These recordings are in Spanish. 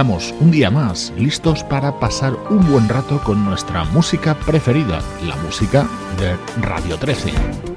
Estamos un día más, listos para pasar un buen rato con nuestra música preferida, la música de Radio 13.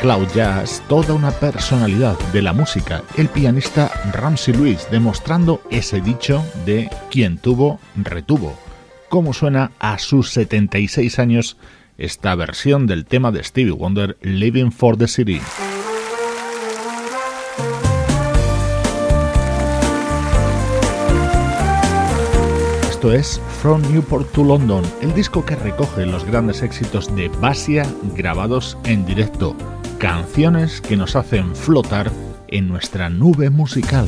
Cloud Jazz toda una personalidad de la música, el pianista Ramsey Lewis, demostrando ese dicho de quien tuvo, retuvo. Cómo suena a sus 76 años esta versión del tema de Stevie Wonder, Living for the City. Esto es From Newport to London, el disco que recoge los grandes éxitos de Basia grabados en directo, canciones que nos hacen flotar en nuestra nube musical.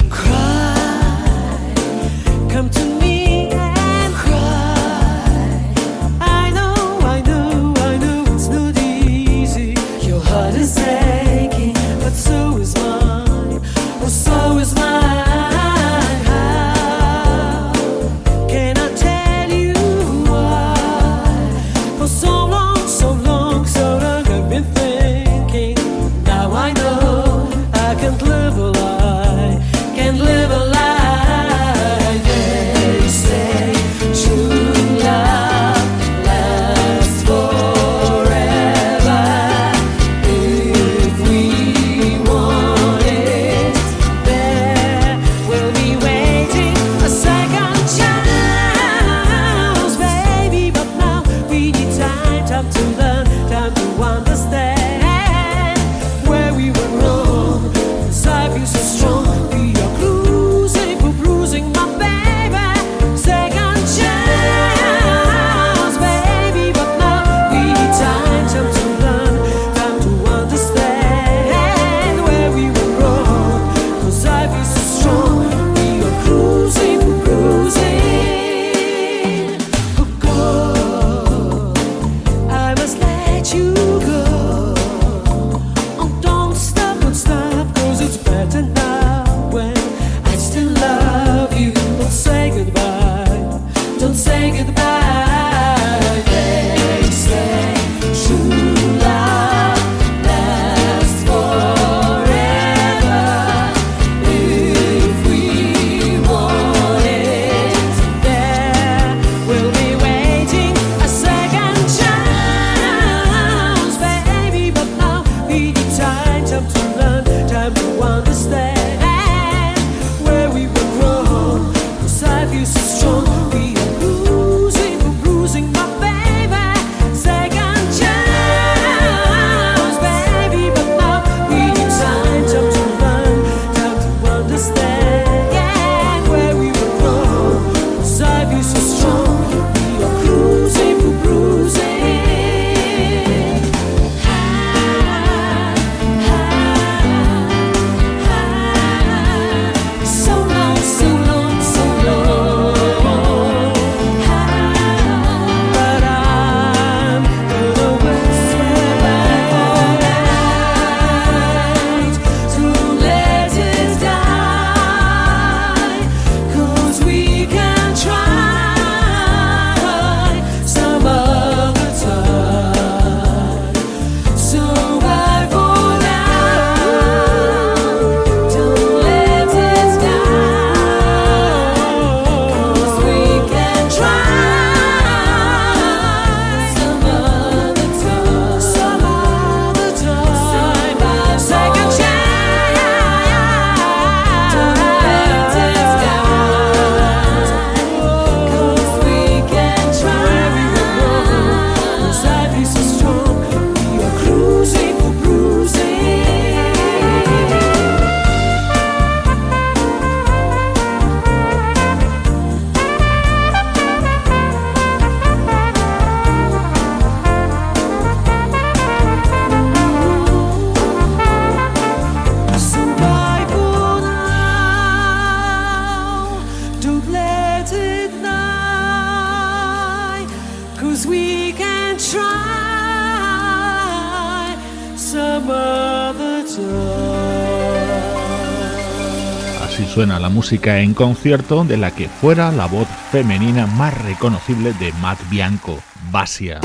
La música en concierto de la que fuera la voz femenina más reconocible de Matt Bianco, Basia.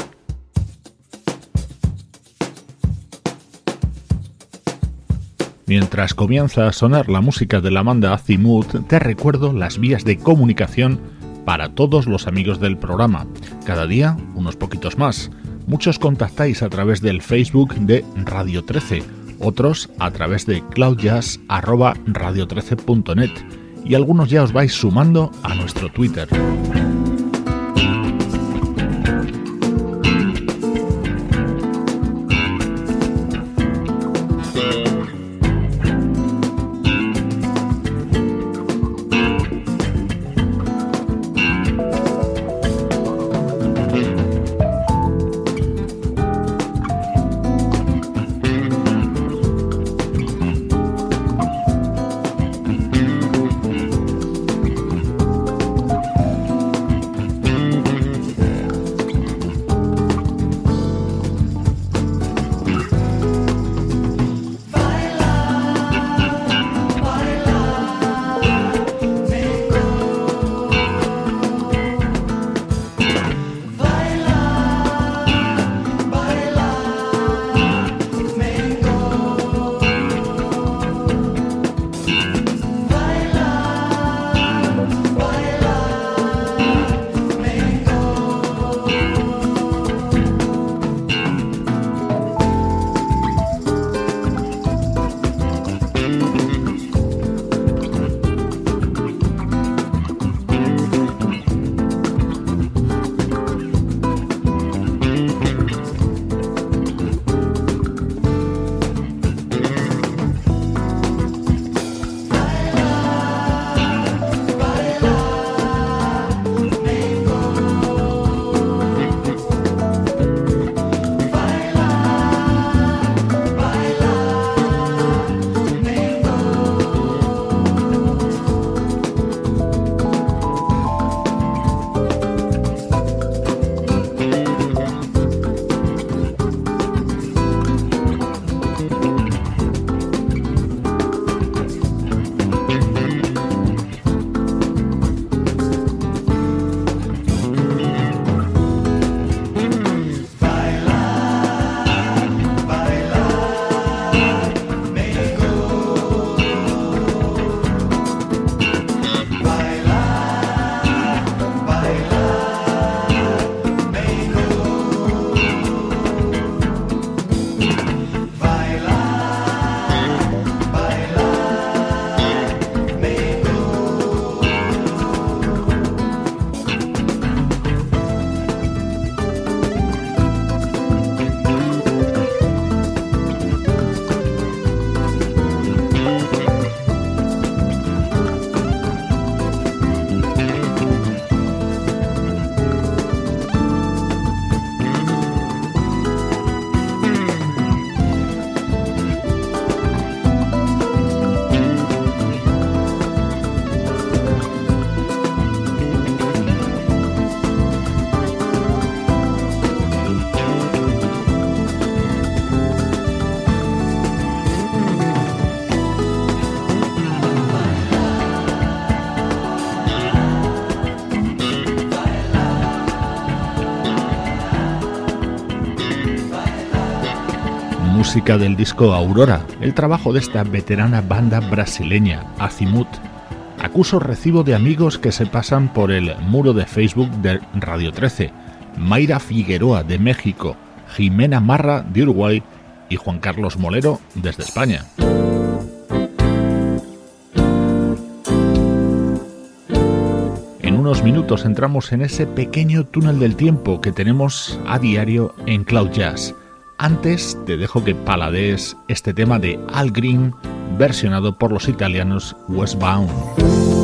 Mientras comienza a sonar la música de la banda Azimut, te recuerdo las vías de comunicación para todos los amigos del programa. Cada día unos poquitos más. Muchos contactáis a través del Facebook de Radio 13, otros a través de cloudjazz.radio13.net y algunos ya os vais sumando a nuestro Twitter. Música del disco Aurora, el trabajo de esta veterana banda brasileña, Azimut. Acuso recibo de amigos que se pasan por el muro de Facebook de Radio 13, Mayra Figueroa de México, Jimena Marra de Uruguay y Juan Carlos Molero desde España. En unos minutos entramos en ese pequeño túnel del tiempo que tenemos a diario en Cloud Jazz. Antes te dejo que palades este tema de Al Green versionado por los italianos Westbound.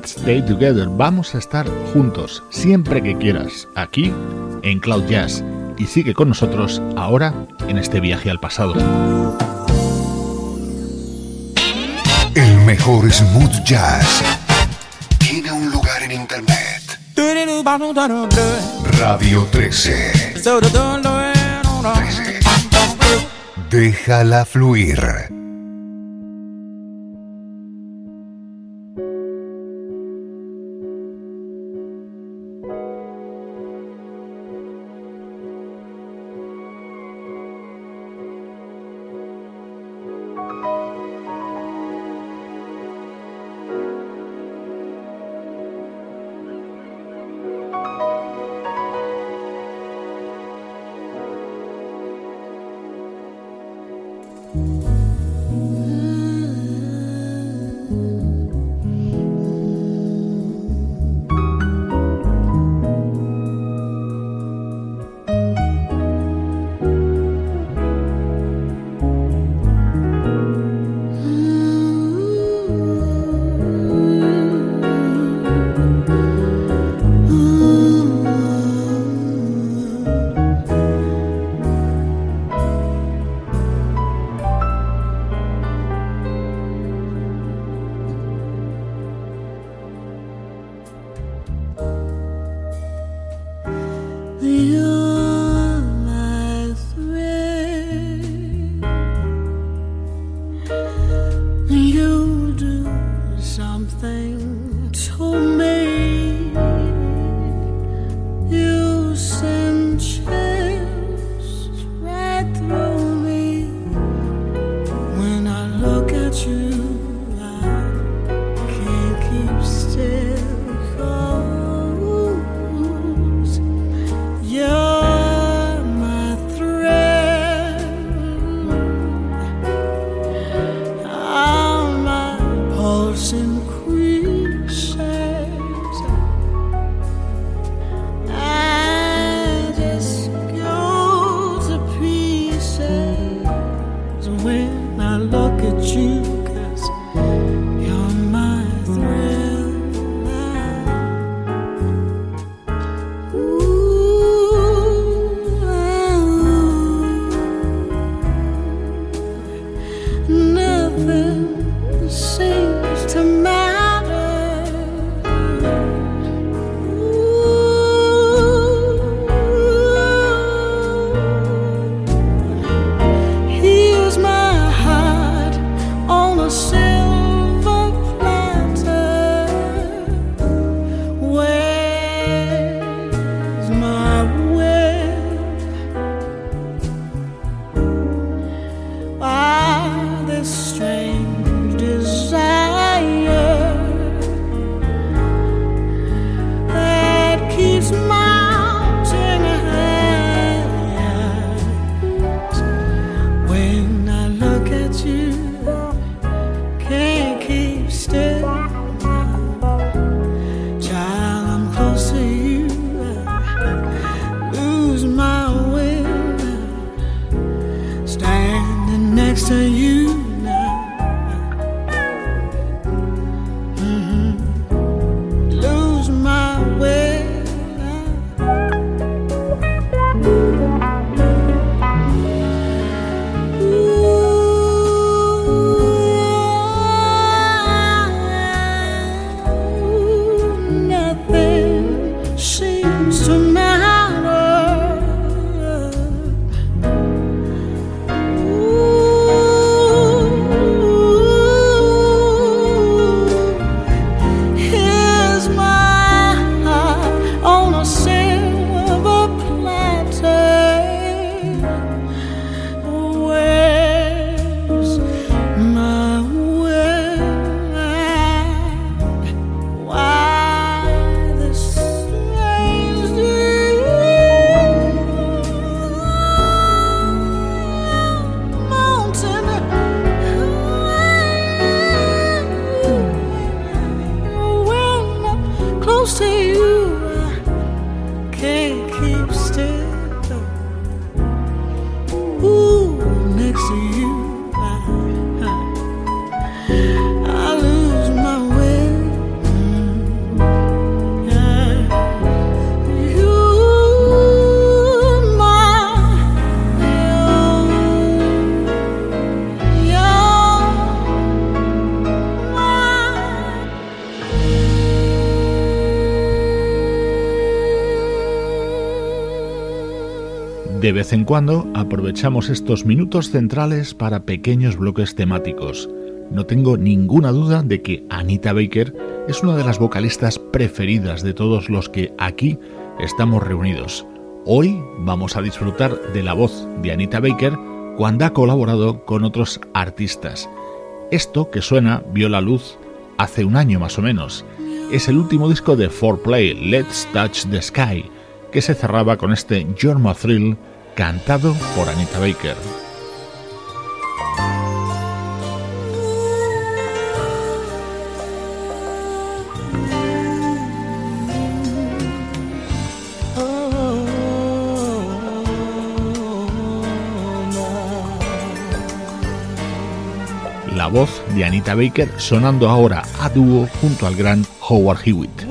Let's Stay Together. Vamos a estar juntos siempre que quieras, aquí en Cloud Jazz. Y sigue con nosotros ahora en este viaje al pasado. El mejor smooth jazz tiene un lugar en internet. Radio 13. 13. Déjala fluir. Vez en cuando aprovechamos estos minutos centrales para pequeños bloques temáticos. No tengo ninguna duda de que Anita Baker es una de las vocalistas preferidas de todos los que aquí estamos reunidos. Hoy vamos a disfrutar de la voz de Anita Baker cuando ha colaborado con otros artistas. Esto que suena vio la luz hace un año más o menos. Es el último disco de 4Play, Let's Touch the Sky, que se cerraba con este Jorma Thrill cantado por Anita Baker. La voz de Anita Baker sonando ahora a dúo junto al gran Howard Hewitt.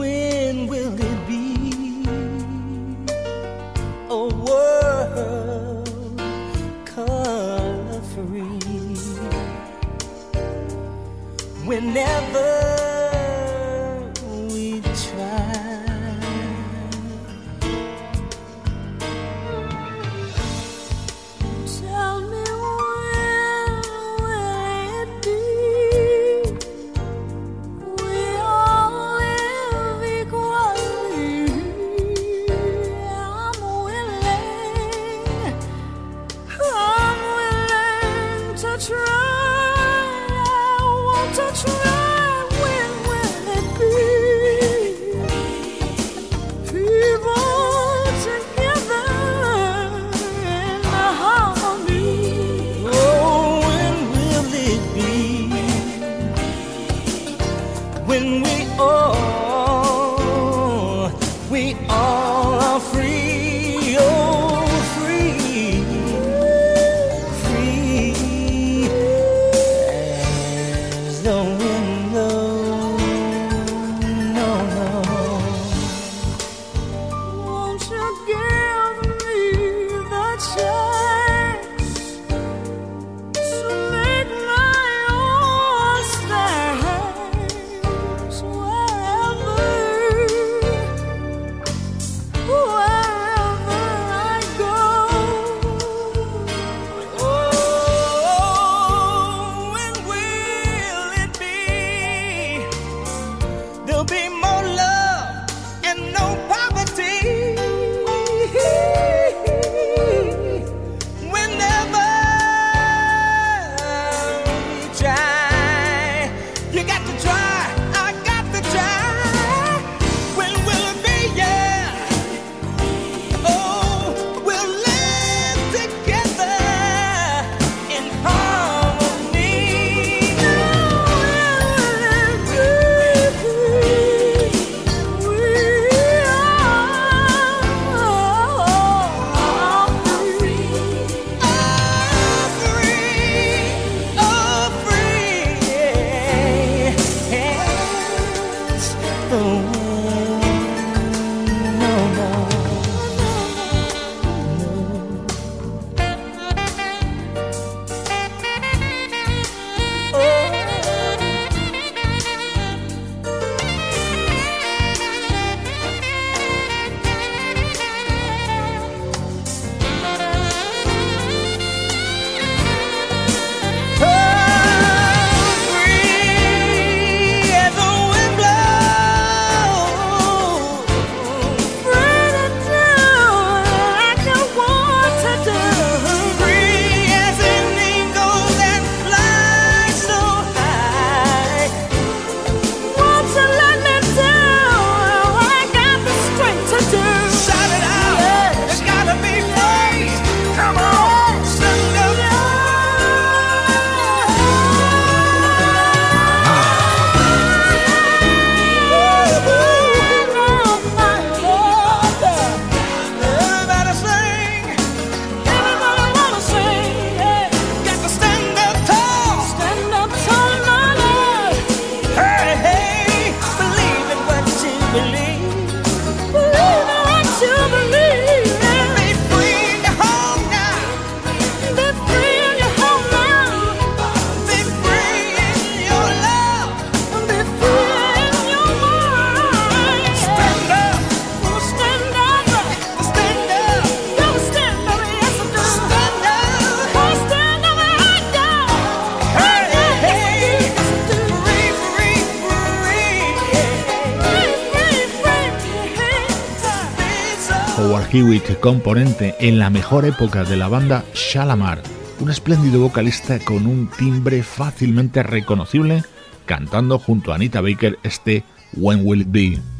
Componente en la mejor época de la banda Shalamar, un espléndido vocalista con un timbre fácilmente reconocible, cantando junto a Anita Baker este When Will It Be.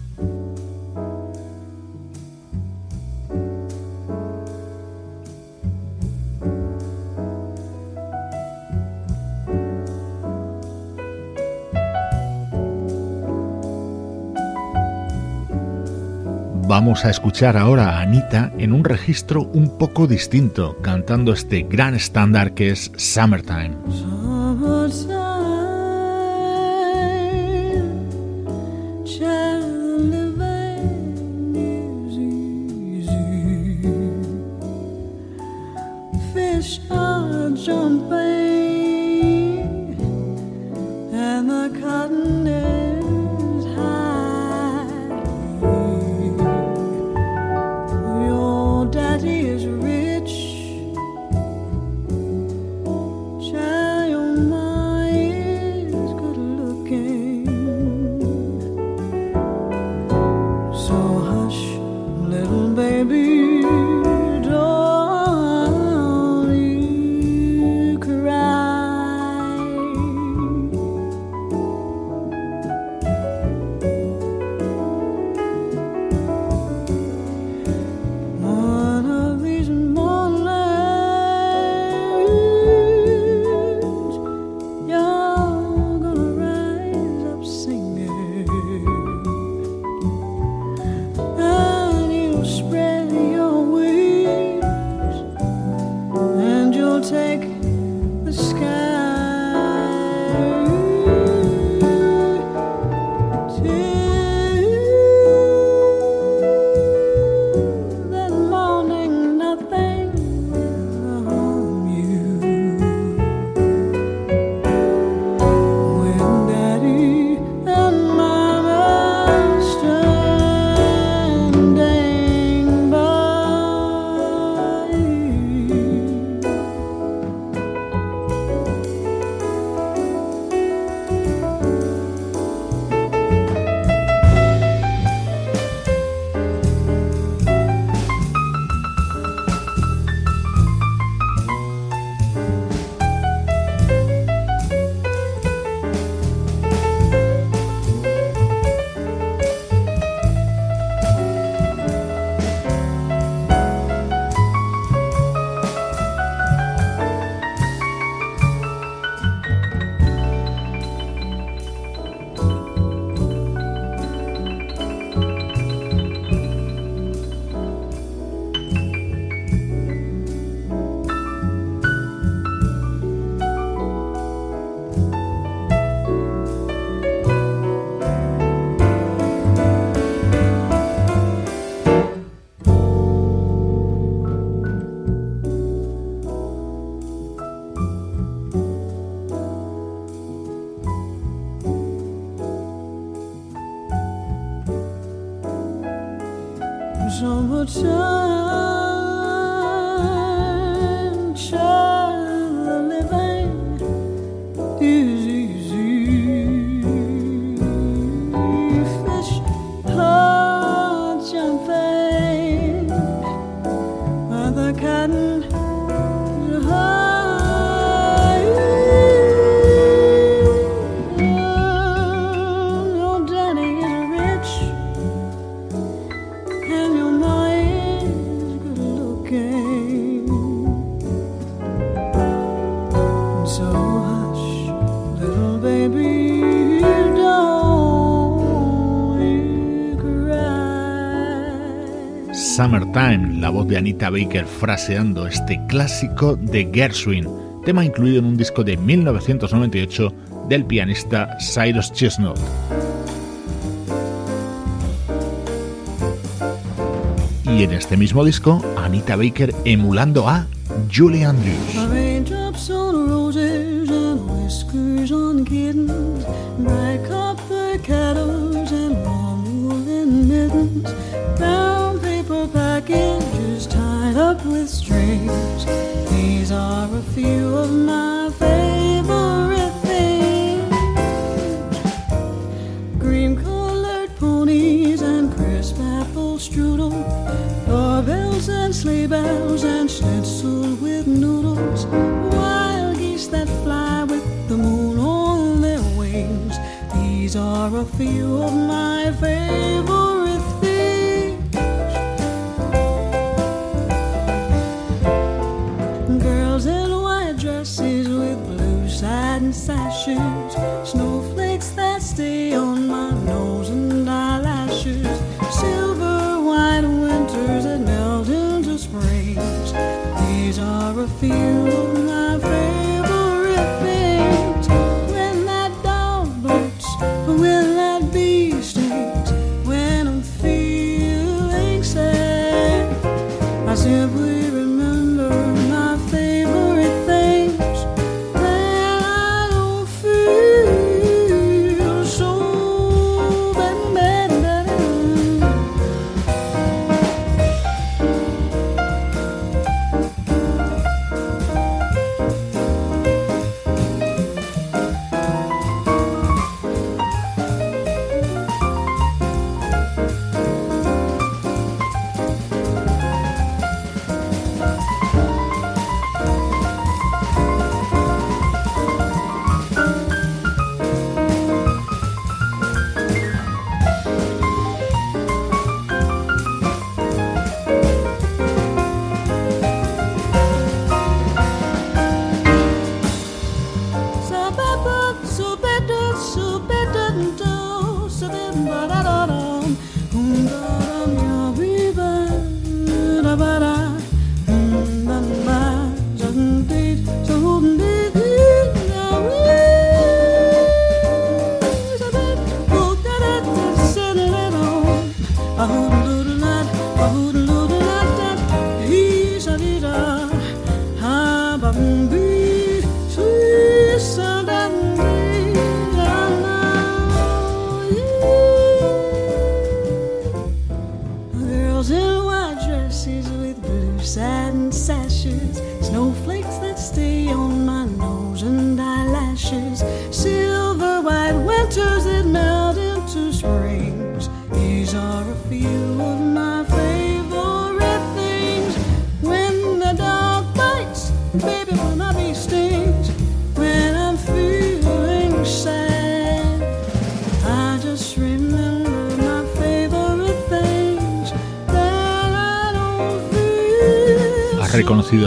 Vamos a escuchar ahora a Anita en un registro un poco distinto, cantando este gran estándar que es Summertime. Summertime, Anita Baker fraseando este clásico de Gershwin, tema incluido en un disco de 1998 del pianista Cyrus Chestnut. Y en este mismo disco, Anita Baker emulando a Julie Andrews.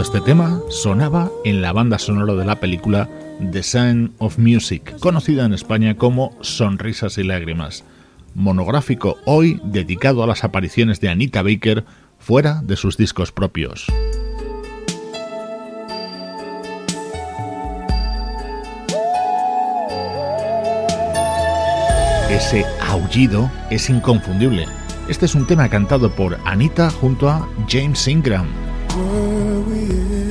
este tema sonaba en la banda sonora de la película The Sound of Music, conocida en España como Sonrisas y Lágrimas, monográfico hoy dedicado a las apariciones de Anita Baker fuera de sus discos propios. Ese aullido es inconfundible. Este es un tema cantado por Anita junto a James Ingram. me.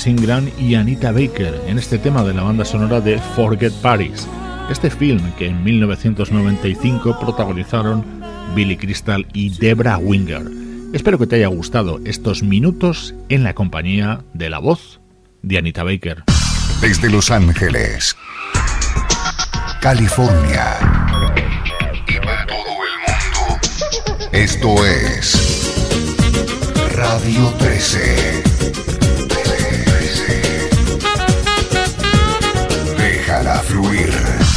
James Ingram y Anita Baker en este tema de la banda sonora de Forget Paris, este film que en 1995 protagonizaron Billy Crystal y Debra Winger. Espero que te haya gustado estos minutos en la compañía de la voz de Anita Baker. Desde Los Ángeles, California y para todo el mundo, esto es Radio 13. Déjala fluir.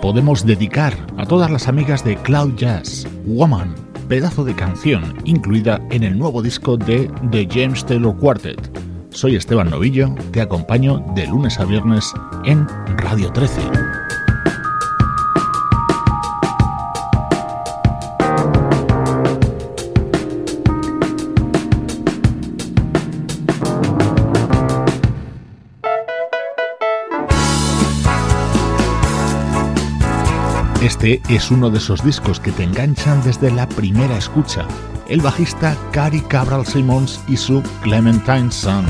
Podemos dedicar a todas las amigas de Cloud Jazz, Woman, pedazo de canción incluida en el nuevo disco de The James Taylor Quartet. Soy Esteban Novillo, te acompaño de lunes a viernes en Radio 13. Este es uno de esos discos que te enganchan desde la primera escucha. El bajista Cary Cabral Simmons y su Clementine Sun.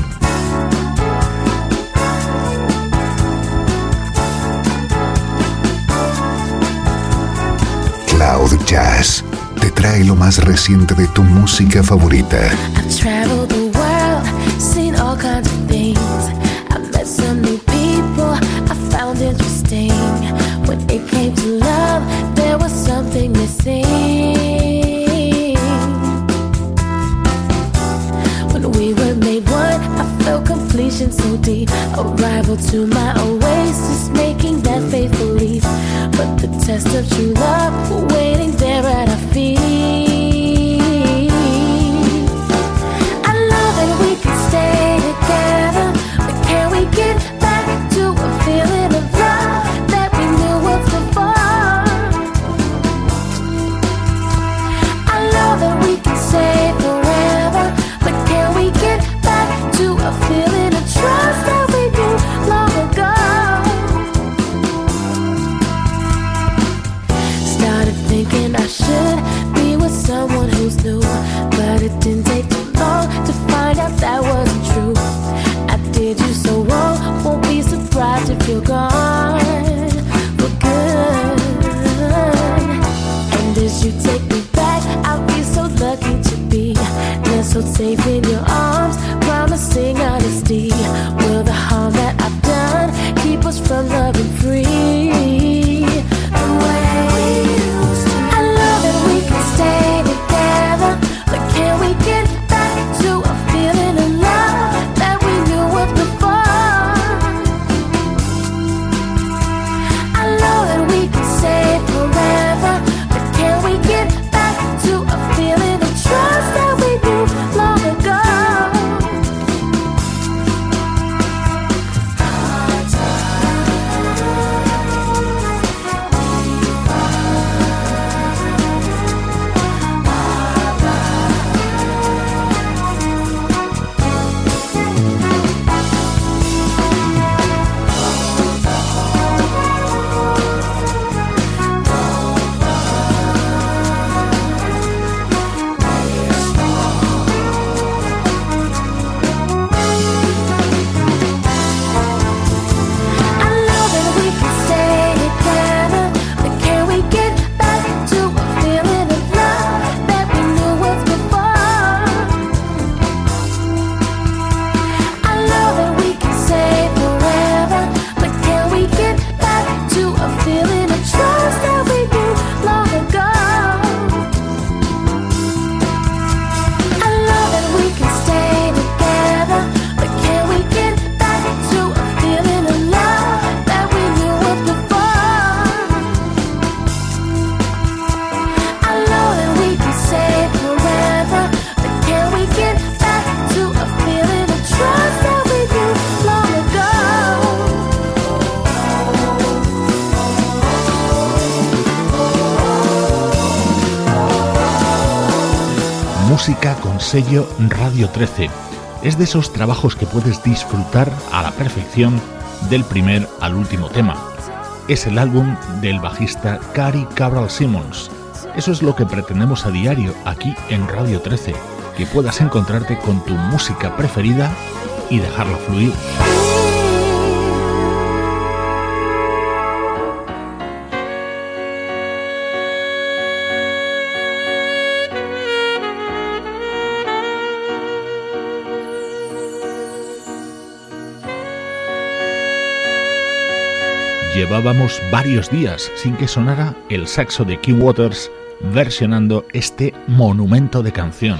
Cloud Jazz te trae lo más reciente de tu música favorita. sing. When we were made one, I felt completion so deep. A rival to my oasis, making that faith leap. But the test of true love, waiting there at our feet. sello Radio 13. Es de esos trabajos que puedes disfrutar a la perfección del primer al último tema. Es el álbum del bajista Cary Cabral Simmons. Eso es lo que pretendemos a diario aquí en Radio 13, que puedas encontrarte con tu música preferida y dejarla fluir. llevábamos varios días sin que sonara el saxo de Key Waters versionando este monumento de canción.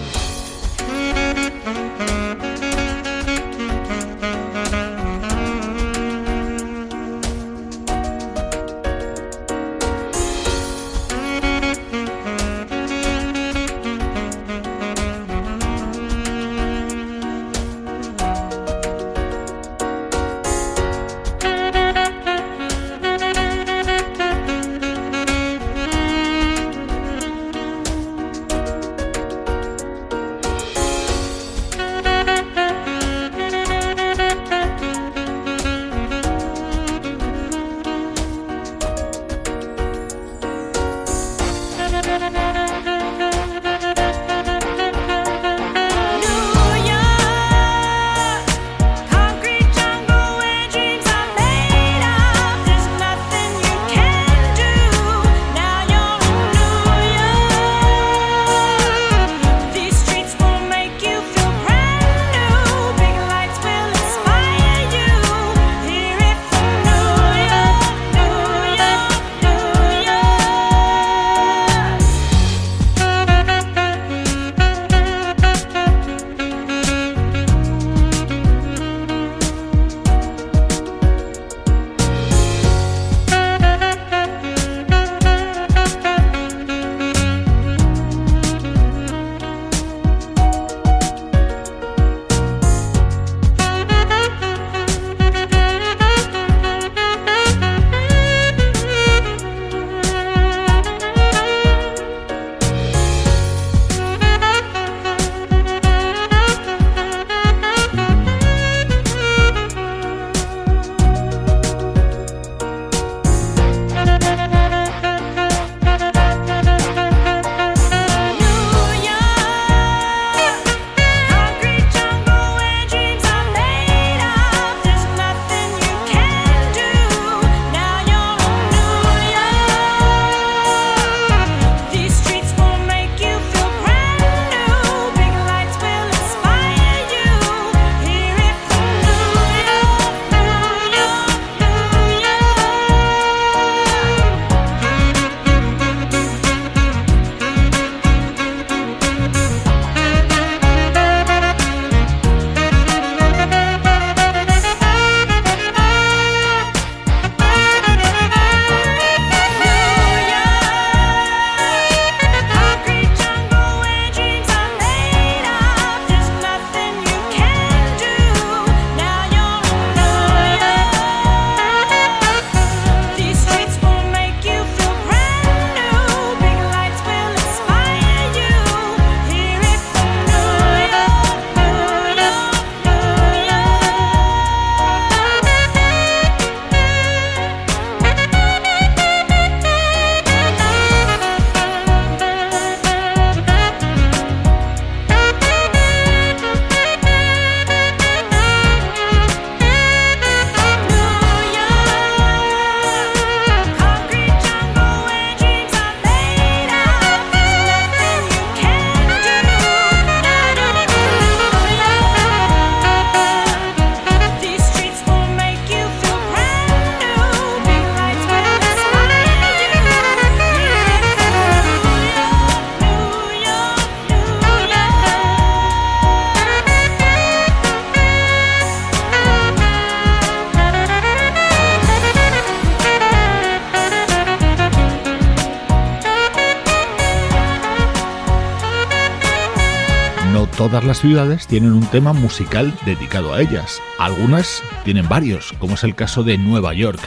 Todas las ciudades tienen un tema musical dedicado a ellas. Algunas tienen varios, como es el caso de Nueva York.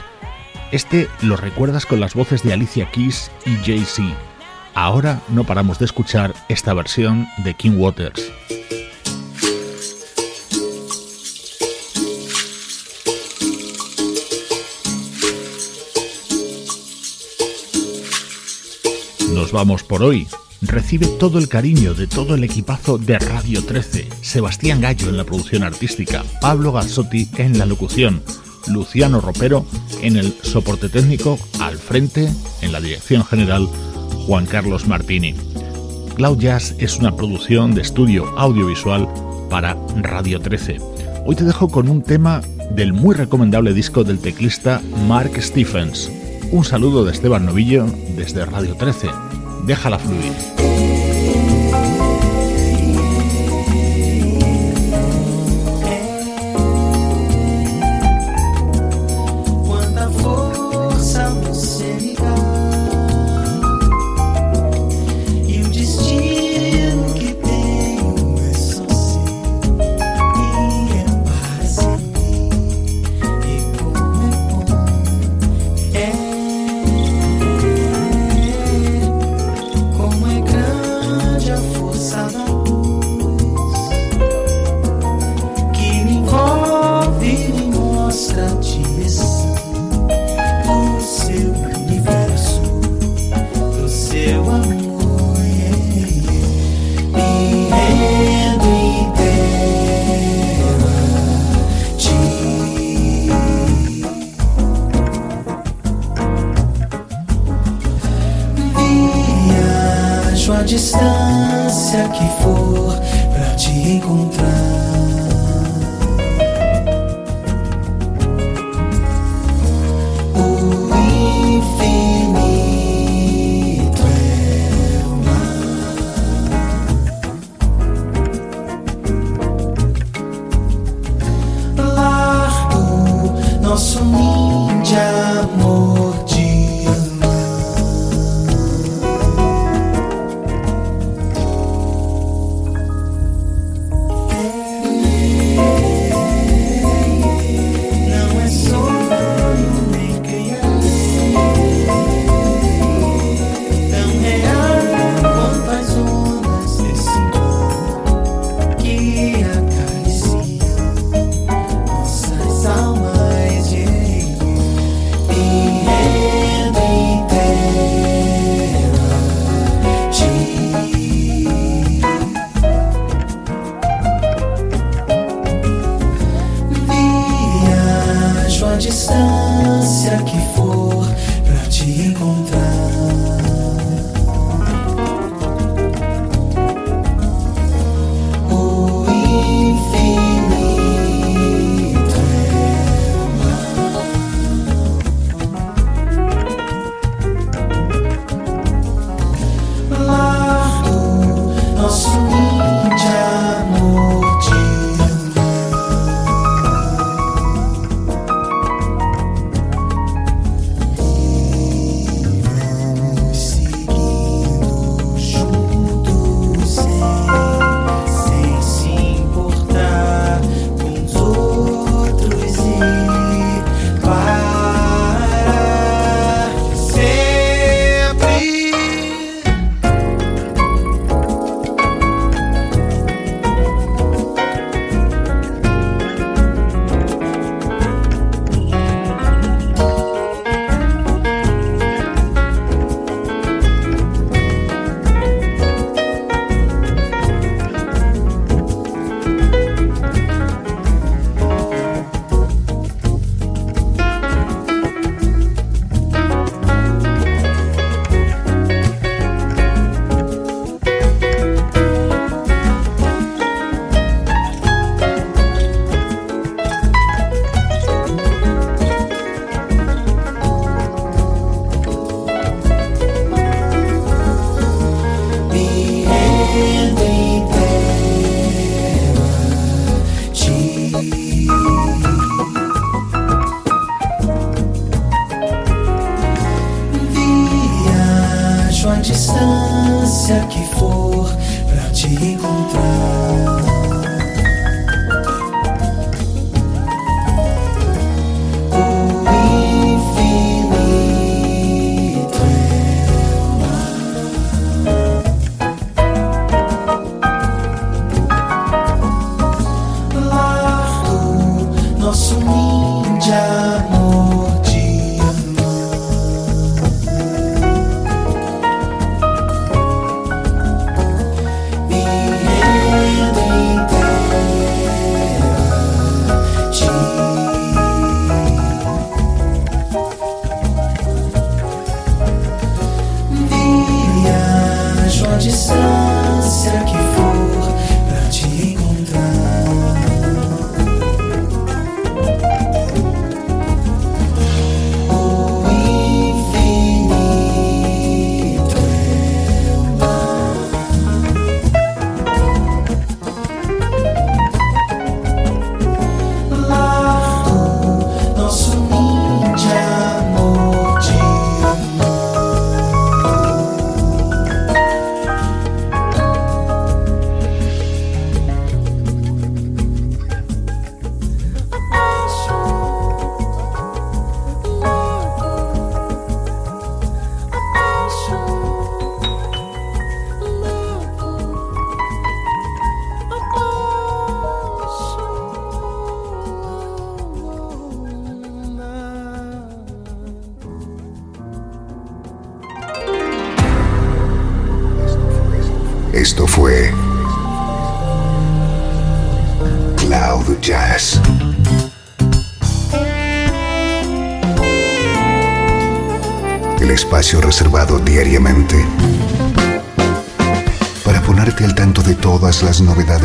Este lo recuerdas con las voces de Alicia Keys y Jay-Z. Ahora no paramos de escuchar esta versión de King Waters. Nos vamos por hoy. Recibe todo el cariño de todo el equipazo de Radio 13. Sebastián Gallo en la producción artística, Pablo Gazzotti en la locución, Luciano Ropero en el soporte técnico, al frente, en la dirección general, Juan Carlos Martini. Cloud Jazz es una producción de estudio audiovisual para Radio 13. Hoy te dejo con un tema del muy recomendable disco del teclista Mark Stephens. Un saludo de Esteban Novillo desde Radio 13. Déjala fluir.